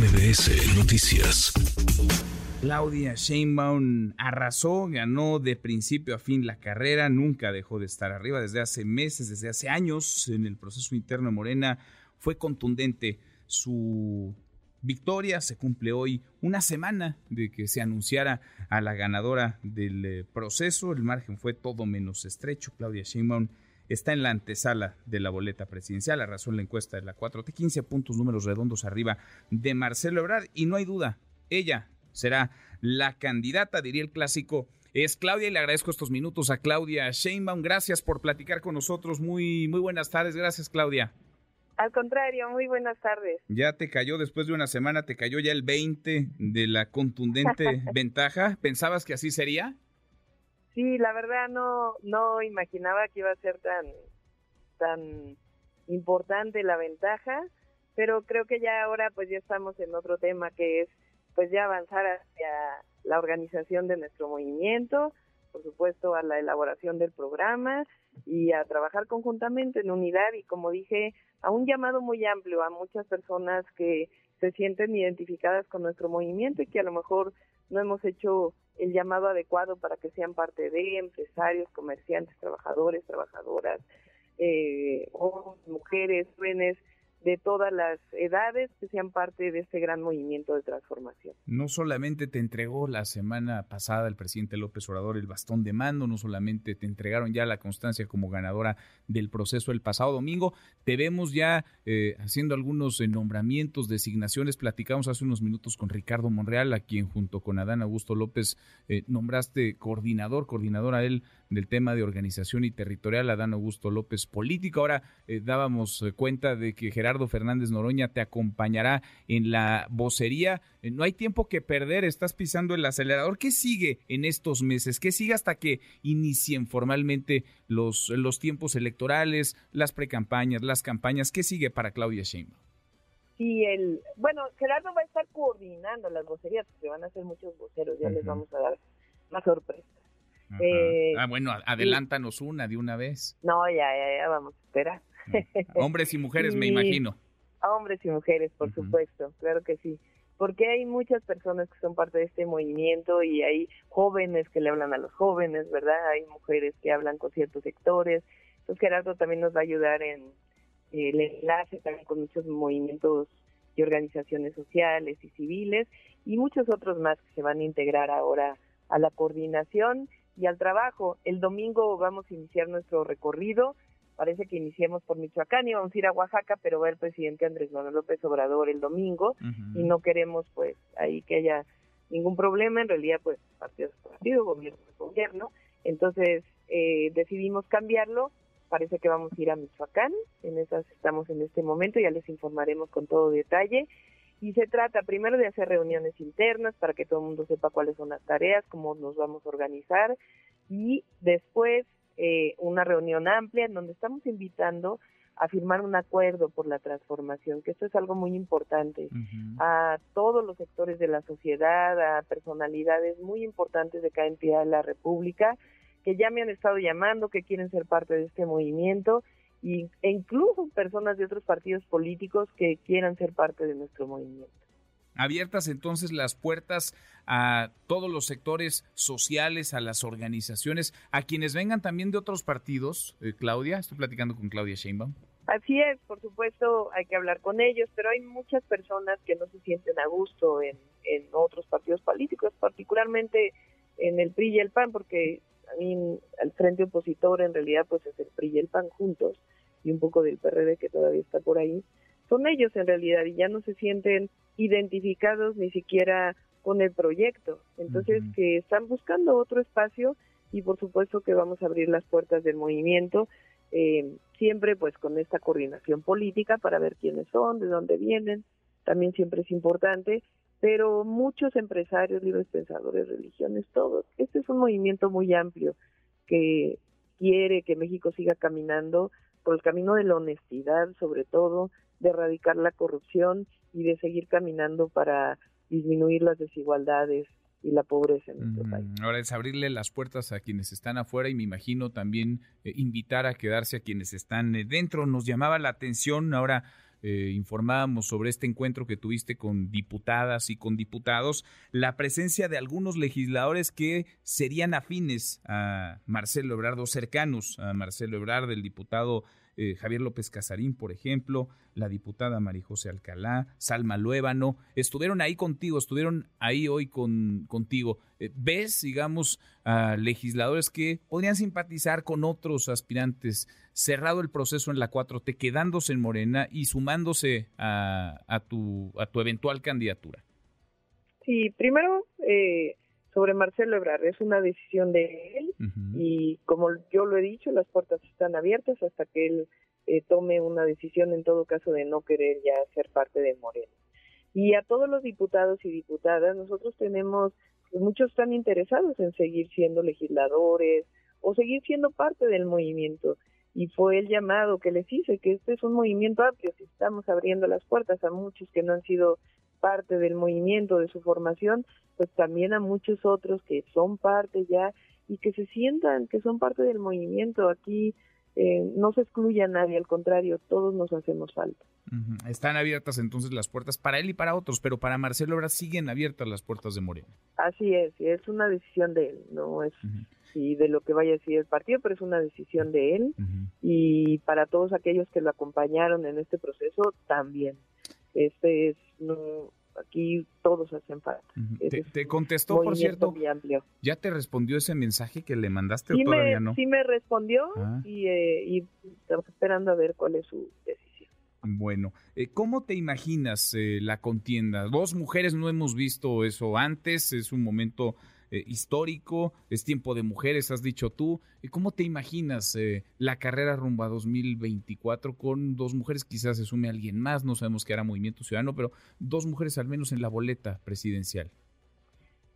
MBS Noticias. Claudia Sheinbaum arrasó, ganó de principio a fin la carrera, nunca dejó de estar arriba desde hace meses, desde hace años en el proceso interno de Morena. Fue contundente su victoria. Se cumple hoy una semana de que se anunciara a la ganadora del eh, proceso. El margen fue todo menos estrecho. Claudia Sheinbaum está en la antesala de la boleta presidencial, arrasó en la encuesta de la 4T, 15 puntos números redondos arriba de Marcelo Ebrard y no hay duda, ella será la candidata, diría el clásico. Es Claudia y le agradezco estos minutos a Claudia Sheinbaum. Gracias por platicar con nosotros. Muy, muy buenas tardes. Gracias, Claudia. Al contrario, muy buenas tardes. Ya te cayó después de una semana, te cayó ya el 20 de la contundente ventaja. ¿Pensabas que así sería? Sí, la verdad no no imaginaba que iba a ser tan tan importante la ventaja, pero creo que ya ahora pues ya estamos en otro tema que es pues ya avanzar hacia la organización de nuestro movimiento, por supuesto a la elaboración del programa y a trabajar conjuntamente en unidad y como dije, a un llamado muy amplio a muchas personas que se sienten identificadas con nuestro movimiento y que a lo mejor no hemos hecho el llamado adecuado para que sean parte de empresarios, comerciantes, trabajadores, trabajadoras, eh, hombres, mujeres, jóvenes, de todas las edades que sean parte de este gran movimiento de transformación. No solamente te entregó la semana pasada el presidente López Obrador el bastón de mando, no solamente te entregaron ya la constancia como ganadora del proceso el pasado domingo, te vemos ya eh, haciendo algunos nombramientos, designaciones. Platicamos hace unos minutos con Ricardo Monreal, a quien junto con Adán Augusto López eh, nombraste coordinador, coordinador a él del tema de organización y territorial, Adán Augusto López político. Ahora eh, dábamos cuenta de que Gerardo Gerardo Fernández Noroña te acompañará en la vocería. Eh, no hay tiempo que perder, estás pisando el acelerador. ¿Qué sigue en estos meses? ¿Qué sigue hasta que inicien formalmente los, los tiempos electorales, las precampañas, las campañas? ¿Qué sigue para Claudia Sheinbaum? Sí, el, bueno, Gerardo va a estar coordinando las vocerías, porque van a ser muchos voceros, ya les vamos a dar más sorpresas. Eh, ah, bueno, adelántanos una de una vez. No, ya, ya, ya, vamos a esperar. Hombres y mujeres, me imagino. Hombres y mujeres, por supuesto, claro que sí. Porque hay muchas personas que son parte de este movimiento y hay jóvenes que le hablan a los jóvenes, ¿verdad? Hay mujeres que hablan con ciertos sectores. Entonces Gerardo también nos va a ayudar en el enlace también con muchos movimientos y organizaciones sociales y civiles y muchos otros más que se van a integrar ahora a la coordinación y al trabajo. El domingo vamos a iniciar nuestro recorrido parece que iniciemos por Michoacán y vamos a ir a Oaxaca, pero va el presidente Andrés Manuel López Obrador el domingo y no queremos pues ahí que haya ningún problema, en realidad pues partido es partido, gobierno es gobierno, entonces eh, decidimos cambiarlo, parece que vamos a ir a Michoacán, en esas estamos en este momento, ya les informaremos con todo detalle. Y se trata primero de hacer reuniones internas para que todo el mundo sepa cuáles son las tareas, cómo nos vamos a organizar y después eh, una reunión amplia en donde estamos invitando a firmar un acuerdo por la transformación, que esto es algo muy importante, a todos los sectores de la sociedad, a personalidades muy importantes de cada entidad de la República, que ya me han estado llamando, que quieren ser parte de este movimiento, y, e incluso personas de otros partidos políticos que quieran ser parte de nuestro movimiento. Abiertas entonces las puertas a todos los sectores sociales, a las organizaciones, a quienes vengan también de otros partidos. Eh, Claudia, estoy platicando con Claudia Sheinbaum. Así es, por supuesto hay que hablar con ellos, pero hay muchas personas que no se sienten a gusto en, en otros partidos políticos, particularmente en el PRI y el PAN, porque a mí el frente opositor en realidad pues es el PRI y el PAN juntos y un poco del PRD que todavía está por ahí. Son ellos en realidad y ya no se sienten identificados ni siquiera con el proyecto. Entonces, que están buscando otro espacio y por supuesto que vamos a abrir las puertas del movimiento, eh, siempre pues con esta coordinación política para ver quiénes son, de dónde vienen, también siempre es importante, pero muchos empresarios, libres pensadores, religiones, todos. Este es un movimiento muy amplio que quiere que México siga caminando por el camino de la honestidad, sobre todo, de erradicar la corrupción y de seguir caminando para disminuir las desigualdades y la pobreza en nuestro país. Mm, ahora es abrirle las puertas a quienes están afuera y me imagino también eh, invitar a quedarse a quienes están eh, dentro. Nos llamaba la atención ahora eh, informábamos sobre este encuentro que tuviste con diputadas y con diputados, la presencia de algunos legisladores que serían afines a Marcelo Ebrard o cercanos a Marcelo Ebrard, el diputado eh, Javier López Casarín, por ejemplo, la diputada María José Alcalá, Salma Luébano, estuvieron ahí contigo, estuvieron ahí hoy con, contigo. Eh, ¿Ves, digamos, a legisladores que podrían simpatizar con otros aspirantes, cerrado el proceso en la 4T, quedándose en Morena y sumándose a, tu, a tu eventual candidatura? Sí, primero, eh, sobre Marcelo Ebrard. Es una decisión de él y como yo lo he dicho, las puertas están abiertas hasta que él eh, tome una decisión en todo caso de no querer ya ser parte de Morena. Y a todos los diputados y diputadas, nosotros tenemos, pues, muchos están interesados en seguir siendo legisladores o seguir siendo parte del movimiento. Y fue el llamado que les hice, que este es un movimiento amplio, si estamos abriendo las puertas a muchos que no han sido parte del movimiento, de su formación, pues también a muchos otros que son parte ya y que se sientan que son parte del movimiento. Aquí eh, no se excluye a nadie, al contrario, todos nos hacemos falta. Están abiertas entonces las puertas para él y para otros, pero para Marcelo ahora siguen abiertas las puertas de Morena. Así es, es una decisión de él, no es de lo que vaya a decir el partido, pero es una decisión de él y para todos aquellos que lo acompañaron en este proceso también. Este es no aquí todos hacen falta. ¿Te, contestó, por cierto? ¿Ya te respondió ese mensaje que le mandaste sí o todavía me, no? Sí me respondió ah. y, eh, y, estamos esperando a ver cuál es su decisión. Bueno, eh, ¿cómo te imaginas eh, la contienda? Dos mujeres no hemos visto eso antes, es un momento eh, histórico, es tiempo de mujeres, has dicho tú. ¿Cómo te imaginas eh, la carrera rumbo a 2024 con dos mujeres? Quizás se sume alguien más, no sabemos qué hará Movimiento Ciudadano, pero dos mujeres al menos en la boleta presidencial.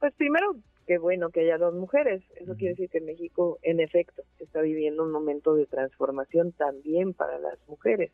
Pues primero, qué bueno que haya dos mujeres. Eso quiere decir que México, en efecto, está viviendo un momento de transformación también para las mujeres.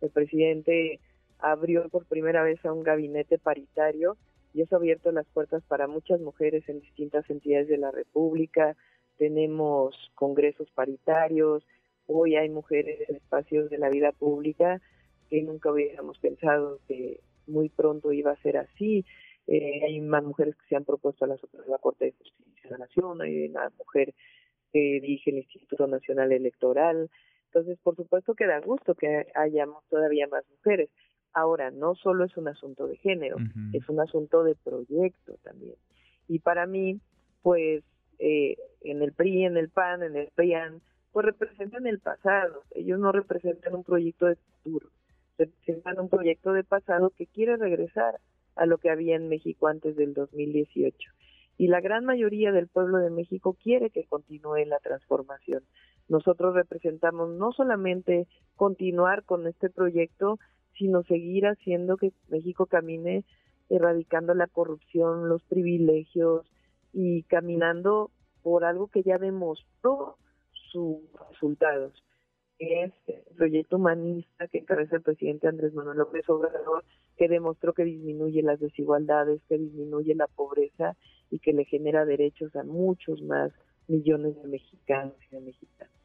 El presidente abrió por primera vez a un gabinete paritario y eso ha abierto las puertas para muchas mujeres en distintas entidades de la República. Tenemos congresos paritarios, hoy hay mujeres en espacios de la vida pública que nunca hubiéramos pensado que muy pronto iba a ser así. Eh, hay más mujeres que se han propuesto a la, la Corte de Justicia de la Nación, hay una mujer que dirige el Instituto Nacional Electoral. Entonces, por supuesto que da gusto que hayamos todavía más mujeres. Ahora, no solo es un asunto de género, es un asunto de proyecto también. Y para mí, pues, eh, en el PRI, en el PAN, en el PRIAN, pues representan el pasado. Ellos no representan un proyecto de futuro, representan un proyecto de pasado que quiere regresar a lo que había en México antes del 2018. Y la gran mayoría del pueblo de México quiere que continúe la transformación. Nosotros representamos no solamente continuar con este proyecto, sino seguir haciendo que México camine erradicando la corrupción, los privilegios y caminando por algo que ya demostró sus resultados. Es el proyecto humanista que encabeza el presidente Andrés Manuel López Obrador, que demostró que disminuye las desigualdades, que disminuye la pobreza y que le genera derechos a muchos más millones de mexicanos y de mexicanas.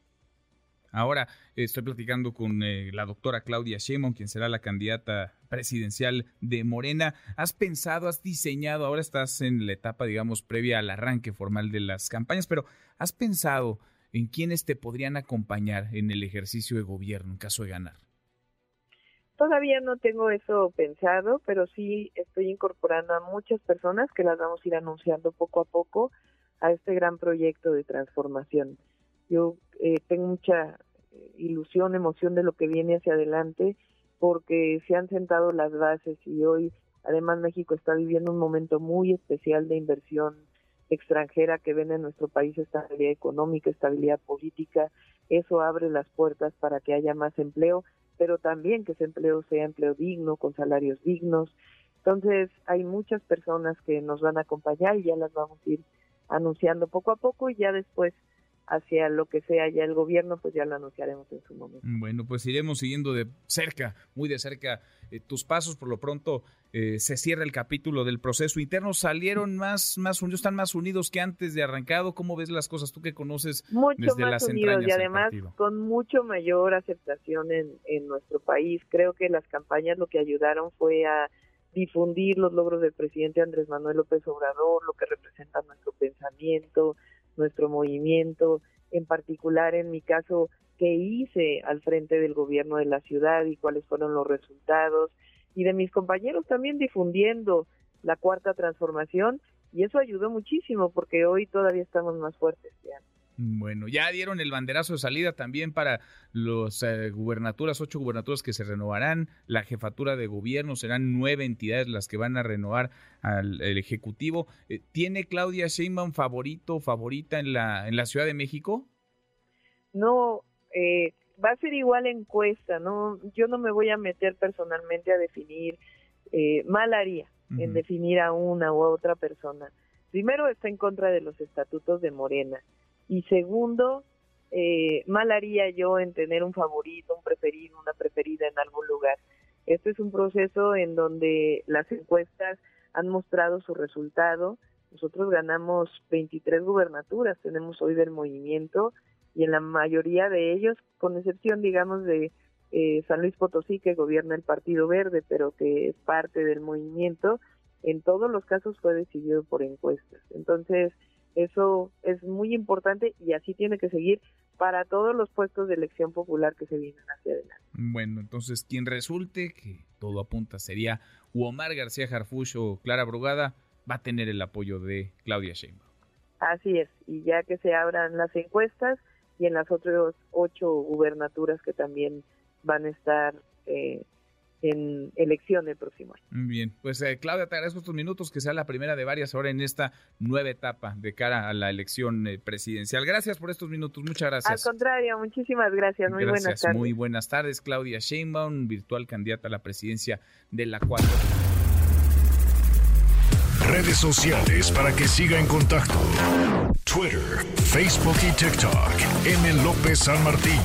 Ahora estoy platicando con eh, la doctora Claudia Sheinbaum, quien será la candidata presidencial de Morena. ¿Has pensado, has diseñado, ahora estás en la etapa, digamos, previa al arranque formal de las campañas, pero has pensado en quiénes te podrían acompañar en el ejercicio de gobierno en caso de ganar? Todavía no tengo eso pensado, pero sí estoy incorporando a muchas personas que las vamos a ir anunciando poco a poco a este gran proyecto de transformación. Yo eh, tengo mucha eh, ilusión, emoción de lo que viene hacia adelante, porque se han sentado las bases y hoy además México está viviendo un momento muy especial de inversión extranjera que ven en nuestro país estabilidad económica, estabilidad política, eso abre las puertas para que haya más empleo, pero también que ese empleo sea empleo digno, con salarios dignos. Entonces, hay muchas personas que nos van a acompañar y ya las vamos a ir anunciando poco a poco y ya después hacia lo que sea ya el gobierno, pues ya lo anunciaremos en su momento. Bueno, pues iremos siguiendo de cerca, muy de cerca, eh, tus pasos. Por lo pronto eh, se cierra el capítulo del proceso interno. ¿Salieron más, más unidos, están más unidos que antes de arrancado? ¿Cómo ves las cosas tú que conoces mucho desde más las unidos y además con mucho mayor aceptación en, en nuestro país? Creo que las campañas lo que ayudaron fue a difundir los logros del presidente Andrés Manuel López Obrador, lo que representa nuestro pensamiento, nuestro movimiento, en particular en mi caso, qué hice al frente del gobierno de la ciudad y cuáles fueron los resultados, y de mis compañeros también difundiendo la cuarta transformación, y eso ayudó muchísimo porque hoy todavía estamos más fuertes antes. Bueno, ya dieron el banderazo de salida también para las eh, gubernaturas, ocho gubernaturas que se renovarán, la jefatura de gobierno, serán nueve entidades las que van a renovar al Ejecutivo. Eh, ¿Tiene Claudia Sheinbaum favorito, favorita en la, en la Ciudad de México? No, eh, va a ser igual encuesta, ¿no? Yo no me voy a meter personalmente a definir, mal haría en definir a una u otra persona. Primero está en contra de los estatutos de Morena y segundo, eh, mal haría yo en tener un favorito, un preferido, una preferida en algún lugar. Este es un proceso en donde las encuestas han mostrado su resultado. Nosotros ganamos 23 gubernaturas, tenemos hoy del movimiento y en la mayoría de ellos, con excepción, digamos, de eh, San Luis Potosí, que gobierna el Partido Verde, pero que es parte del movimiento, en todos los casos fue decidido por encuestas. Entonces, eso es muy importante y así tiene que seguir para todos los puestos de elección popular que se vienen hacia adelante. Bueno, entonces quien resulte, que todo apunta sería Omar García Jarfush o Clara Brugada, va a tener el apoyo de Claudia Sheinbaum. Así es, y ya que se abran las encuestas y en las otras ocho gubernaturas que también van a estar eh, en elección el próximo año. Bien, pues eh, Claudia, te agradezco estos minutos, que sea la primera de varias ahora en esta nueva etapa de cara a la elección eh, presidencial. Gracias por estos minutos, muchas gracias. Al contrario, muchísimas gracias, muy buenas tardes. Muy buenas tardes, Claudia Sheinbaum, virtual candidata a la presidencia de la 4. Redes sociales para que siga en contacto: Twitter, Facebook y TikTok. M. López San Martín.